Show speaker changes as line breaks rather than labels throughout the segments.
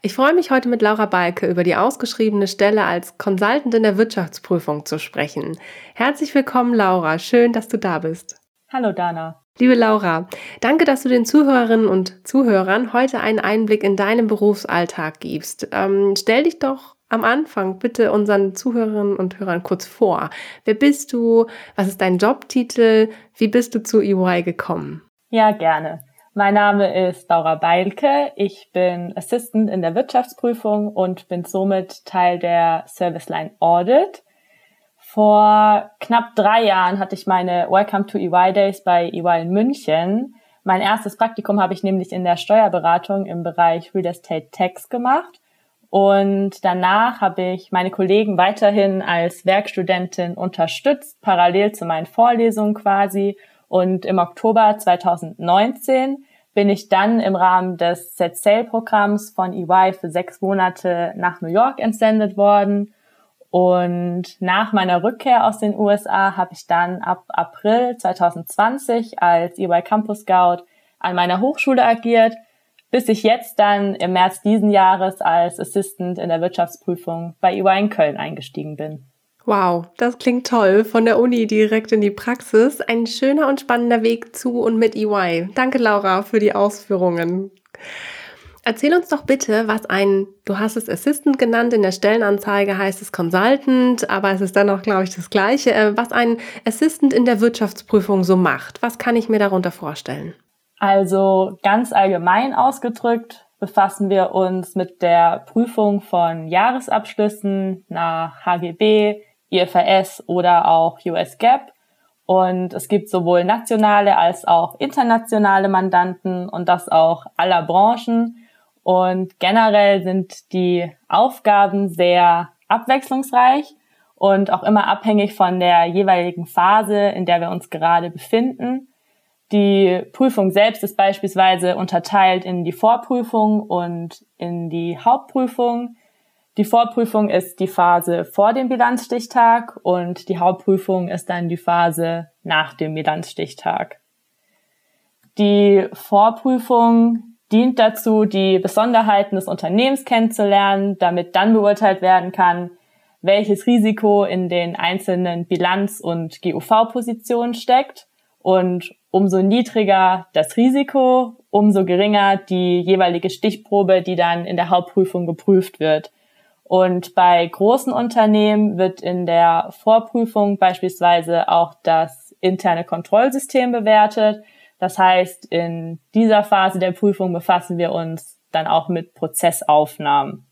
Ich freue mich heute mit Laura Balke über die ausgeschriebene Stelle als Consultant in der Wirtschaftsprüfung zu sprechen. Herzlich willkommen, Laura. Schön, dass du da bist.
Hallo, Dana.
Liebe Laura, danke, dass du den Zuhörerinnen und Zuhörern heute einen Einblick in deinen Berufsalltag gibst. Ähm, stell dich doch am Anfang bitte unseren Zuhörerinnen und Hörern kurz vor. Wer bist du? Was ist dein Jobtitel? Wie bist du zu EY gekommen?
Ja, gerne. Mein Name ist Laura Beilke. Ich bin Assistant in der Wirtschaftsprüfung und bin somit Teil der Service Line Audit. Vor knapp drei Jahren hatte ich meine Welcome to EY Days bei EY in München. Mein erstes Praktikum habe ich nämlich in der Steuerberatung im Bereich Real Estate Tax gemacht. Und danach habe ich meine Kollegen weiterhin als Werkstudentin unterstützt, parallel zu meinen Vorlesungen quasi. Und im Oktober 2019 bin ich dann im Rahmen des Set Sail Programms von EY für sechs Monate nach New York entsendet worden. Und nach meiner Rückkehr aus den USA habe ich dann ab April 2020 als EY Campus Scout an meiner Hochschule agiert, bis ich jetzt dann im März diesen Jahres als Assistant in der Wirtschaftsprüfung bei EY in Köln eingestiegen bin.
Wow, das klingt toll. Von der Uni direkt in die Praxis. Ein schöner und spannender Weg zu und mit EY. Danke, Laura, für die Ausführungen. Erzähl uns doch bitte, was ein, du hast es Assistant genannt, in der Stellenanzeige heißt es Consultant, aber es ist dann auch, glaube ich, das Gleiche, äh, was ein Assistant in der Wirtschaftsprüfung so macht. Was kann ich mir darunter vorstellen?
Also ganz allgemein ausgedrückt befassen wir uns mit der Prüfung von Jahresabschlüssen nach HGB, IFRS oder auch US GAAP. Und es gibt sowohl nationale als auch internationale Mandanten und das auch aller Branchen. Und generell sind die Aufgaben sehr abwechslungsreich und auch immer abhängig von der jeweiligen Phase, in der wir uns gerade befinden. Die Prüfung selbst ist beispielsweise unterteilt in die Vorprüfung und in die Hauptprüfung. Die Vorprüfung ist die Phase vor dem Bilanzstichtag und die Hauptprüfung ist dann die Phase nach dem Bilanzstichtag. Die Vorprüfung dient dazu, die Besonderheiten des Unternehmens kennenzulernen, damit dann beurteilt werden kann, welches Risiko in den einzelnen Bilanz- und GUV-Positionen steckt und umso niedriger das Risiko, umso geringer die jeweilige Stichprobe, die dann in der Hauptprüfung geprüft wird. Und bei großen Unternehmen wird in der Vorprüfung beispielsweise auch das interne Kontrollsystem bewertet. Das heißt, in dieser Phase der Prüfung befassen wir uns dann auch mit Prozessaufnahmen.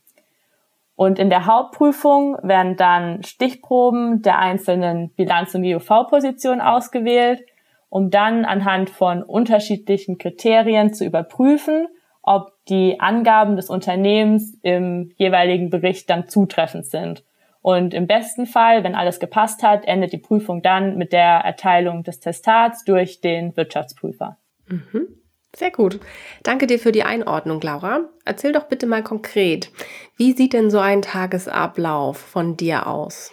Und in der Hauptprüfung werden dann Stichproben der einzelnen Bilanz- und GUV-Positionen ausgewählt, um dann anhand von unterschiedlichen Kriterien zu überprüfen, ob die Angaben des Unternehmens im jeweiligen Bericht dann zutreffend sind. Und im besten Fall, wenn alles gepasst hat, endet die Prüfung dann mit der Erteilung des Testats durch den Wirtschaftsprüfer.
Mhm. Sehr gut. Danke dir für die Einordnung, Laura. Erzähl doch bitte mal konkret, wie sieht denn so ein Tagesablauf von dir aus?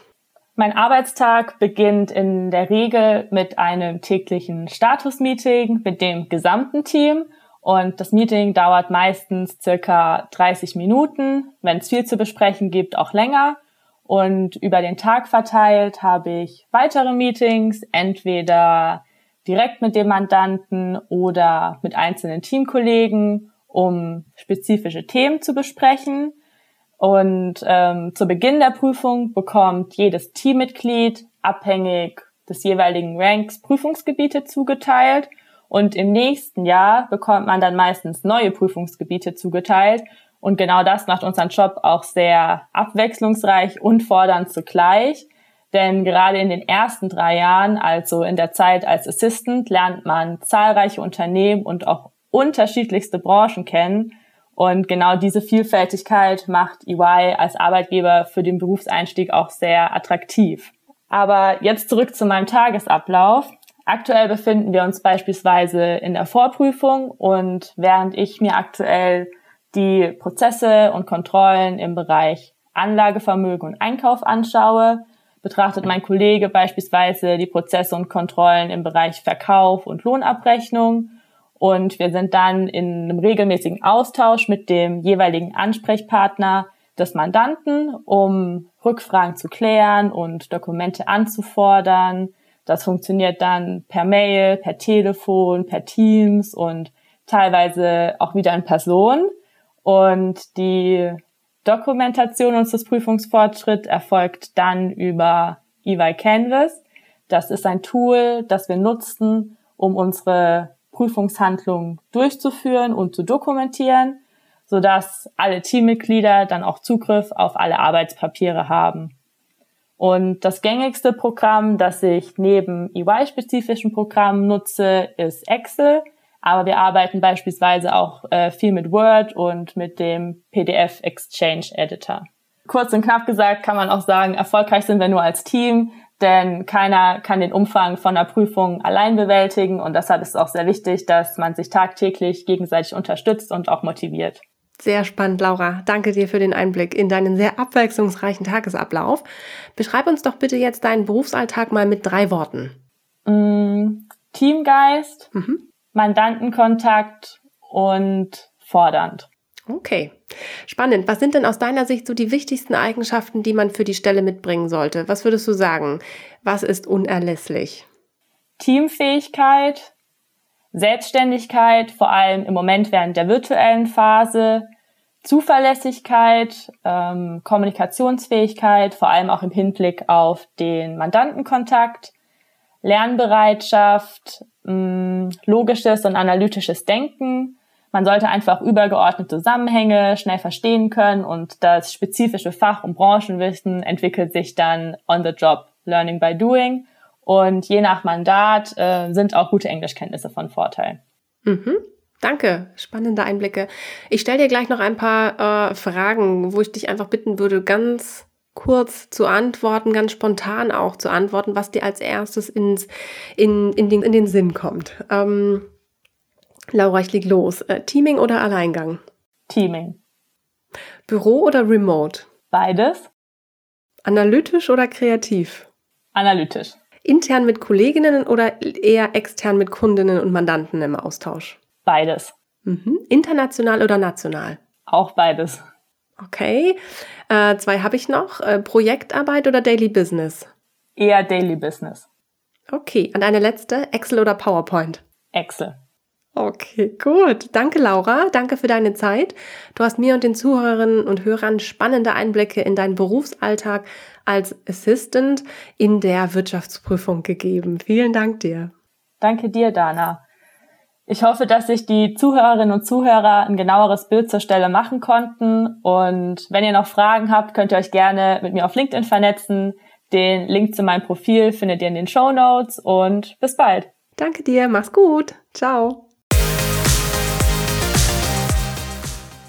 Mein Arbeitstag beginnt in der Regel mit einem täglichen Statusmeeting mit dem gesamten Team und das Meeting dauert meistens circa 30 Minuten. Wenn es viel zu besprechen gibt, auch länger. Und über den Tag verteilt habe ich weitere Meetings, entweder direkt mit dem Mandanten oder mit einzelnen Teamkollegen, um spezifische Themen zu besprechen. Und ähm, zu Beginn der Prüfung bekommt jedes Teammitglied abhängig des jeweiligen Ranks Prüfungsgebiete zugeteilt Und im nächsten Jahr bekommt man dann meistens neue Prüfungsgebiete zugeteilt. Und genau das macht unseren Job auch sehr abwechslungsreich und fordernd zugleich. Denn gerade in den ersten drei Jahren, also in der Zeit als Assistant, lernt man zahlreiche Unternehmen und auch unterschiedlichste Branchen kennen. Und genau diese Vielfältigkeit macht EY als Arbeitgeber für den Berufseinstieg auch sehr attraktiv. Aber jetzt zurück zu meinem Tagesablauf. Aktuell befinden wir uns beispielsweise in der Vorprüfung und während ich mir aktuell die Prozesse und Kontrollen im Bereich Anlagevermögen und Einkauf anschaue, betrachtet mein Kollege beispielsweise die Prozesse und Kontrollen im Bereich Verkauf und Lohnabrechnung. Und wir sind dann in einem regelmäßigen Austausch mit dem jeweiligen Ansprechpartner des Mandanten, um Rückfragen zu klären und Dokumente anzufordern, das funktioniert dann per Mail, per Telefon, per Teams und teilweise auch wieder in Person. Und die Dokumentation unseres Prüfungsfortschritts erfolgt dann über EY Canvas. Das ist ein Tool, das wir nutzen, um unsere Prüfungshandlungen durchzuführen und zu dokumentieren, sodass alle Teammitglieder dann auch Zugriff auf alle Arbeitspapiere haben. Und das gängigste Programm, das ich neben EY-spezifischen Programmen nutze, ist Excel. Aber wir arbeiten beispielsweise auch äh, viel mit Word und mit dem PDF Exchange Editor. Kurz und knapp gesagt kann man auch sagen, erfolgreich sind wir nur als Team, denn keiner kann den Umfang von einer Prüfung allein bewältigen und deshalb ist es auch sehr wichtig, dass man sich tagtäglich gegenseitig unterstützt und auch motiviert.
Sehr spannend, Laura. Danke dir für den Einblick in deinen sehr abwechslungsreichen Tagesablauf. Beschreib uns doch bitte jetzt deinen Berufsalltag mal mit drei Worten.
Mm, Teamgeist, mhm. Mandantenkontakt und fordernd.
Okay, spannend. Was sind denn aus deiner Sicht so die wichtigsten Eigenschaften, die man für die Stelle mitbringen sollte? Was würdest du sagen? Was ist unerlässlich?
Teamfähigkeit, Selbstständigkeit, vor allem im Moment während der virtuellen Phase, Zuverlässigkeit, ähm, Kommunikationsfähigkeit, vor allem auch im Hinblick auf den Mandantenkontakt, Lernbereitschaft, mh, mm, logisches und analytisches Denken. Man sollte einfach übergeordnete Zusammenhänge schnell verstehen können und das spezifische Fach- und Branchenwissen entwickelt sich dann on the job, learning by doing. Und je nach Mandat äh, sind auch gute Englischkenntnisse von Vorteil.
Mhm. Danke, spannende Einblicke. Ich stelle dir gleich noch ein paar äh, Fragen, wo ich dich einfach bitten würde, ganz kurz zu antworten, ganz spontan auch zu antworten, was dir als erstes ins, in, in, den, in den Sinn kommt. Ähm, Laura, ich leg los. Äh, Teaming oder Alleingang?
Teaming.
Büro oder Remote?
Beides.
Analytisch oder kreativ?
Analytisch.
Intern mit Kolleginnen oder eher extern mit Kundinnen und Mandanten im Austausch?
Beides.
Mhm. International oder national?
Auch beides.
Okay. Äh, zwei habe ich noch. Äh, Projektarbeit oder Daily Business?
Eher Daily Business.
Okay. Und eine letzte, Excel oder PowerPoint?
Excel.
Okay, gut. Danke, Laura. Danke für deine Zeit. Du hast mir und den Zuhörerinnen und Hörern spannende Einblicke in deinen Berufsalltag als Assistant in der Wirtschaftsprüfung gegeben. Vielen Dank dir.
Danke dir, Dana. Ich hoffe, dass sich die Zuhörerinnen und Zuhörer ein genaueres Bild zur Stelle machen konnten. Und wenn ihr noch Fragen habt, könnt ihr euch gerne mit mir auf LinkedIn vernetzen. Den Link zu meinem Profil findet ihr in den Show Notes und bis bald.
Danke dir, mach's gut. Ciao.